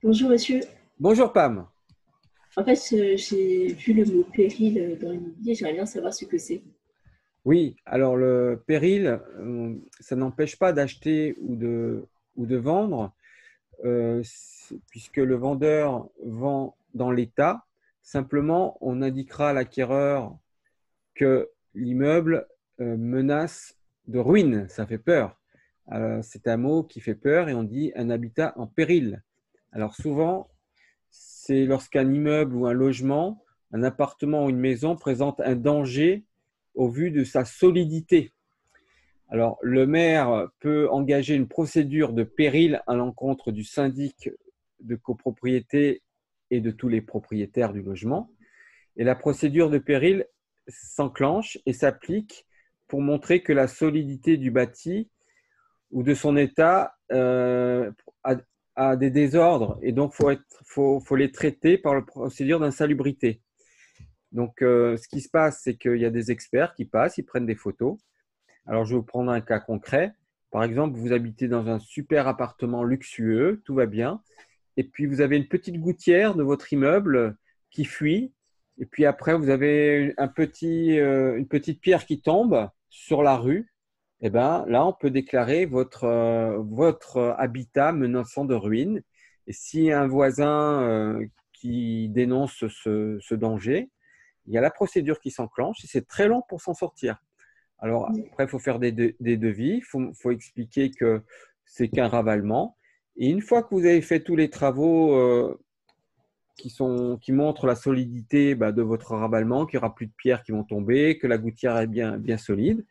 Bonjour monsieur. Bonjour Pam. En fait, euh, j'ai vu le mot péril euh, dans l'immobilier, j'aimerais bien savoir ce que c'est. Oui, alors le péril, euh, ça n'empêche pas d'acheter ou de, ou de vendre, puisque le vendeur vend dans l'état. Simplement, on indiquera à l'acquéreur que l'immeuble menace de ruine, ça fait peur. C'est un mot qui fait peur et on dit un habitat en péril. Alors souvent, c'est lorsqu'un immeuble ou un logement, un appartement ou une maison présente un danger au vu de sa solidité. Alors, le maire peut engager une procédure de péril à l'encontre du syndic de copropriété et de tous les propriétaires du logement. Et la procédure de péril s'enclenche et s'applique pour montrer que la solidité du bâti ou de son état euh, des désordres et donc faut, faut, les traiter par la procédure d'insalubrité. Donc, euh, ce qui se passe, c'est qu'il y a des experts qui passent, ils prennent des photos. Alors, je vais vous prendre un cas concret. Par exemple, vous habitez dans un super appartement luxueux, tout va bien, et puis vous avez une petite gouttière de votre immeuble qui fuit, et puis après, vous avez euh, une petite pierre qui tombe sur la rue, eh ben, là, on peut déclarer votre, euh, votre habitat menaçant de ruine. Et si un voisin euh, qui dénonce ce, danger, il y a la procédure qui s'enclenche et c'est très long pour s'en sortir. Alors, après, il faut faire des, devis, il faut, expliquer que c'est qu'un ravalement. Et une fois que vous avez fait tous les travaux euh, qui, sont, qui montrent la solidité bah, de votre ravalement, qu'il n'y aura plus de pierres qui vont tomber, que la gouttière est bien, bien solide,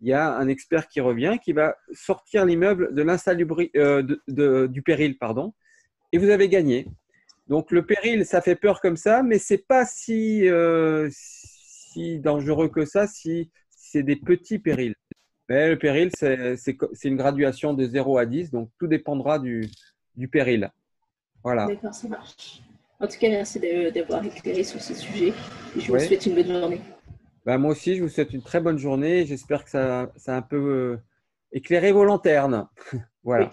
il y a un expert qui revient, qui va sortir l'immeuble de l'insalubrité, euh, du péril, pardon, et vous avez gagné. Donc le péril, ça fait peur comme ça, mais c'est pas si, euh, si dangereux que ça si c'est des petits périls. Mais le péril, c'est une graduation de 0 à 10, donc tout dépendra du, du péril. Voilà. D'accord, ça marche. En tout cas, merci d'avoir éclairé sur ce sujet. je vous souhaite une bonne journée. Bah, moi aussi, je vous souhaite une très bonne journée. J'espère que ça, ça, a un peu euh, éclairé vos lanternes. voilà.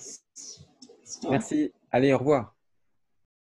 Merci. Allez, au revoir.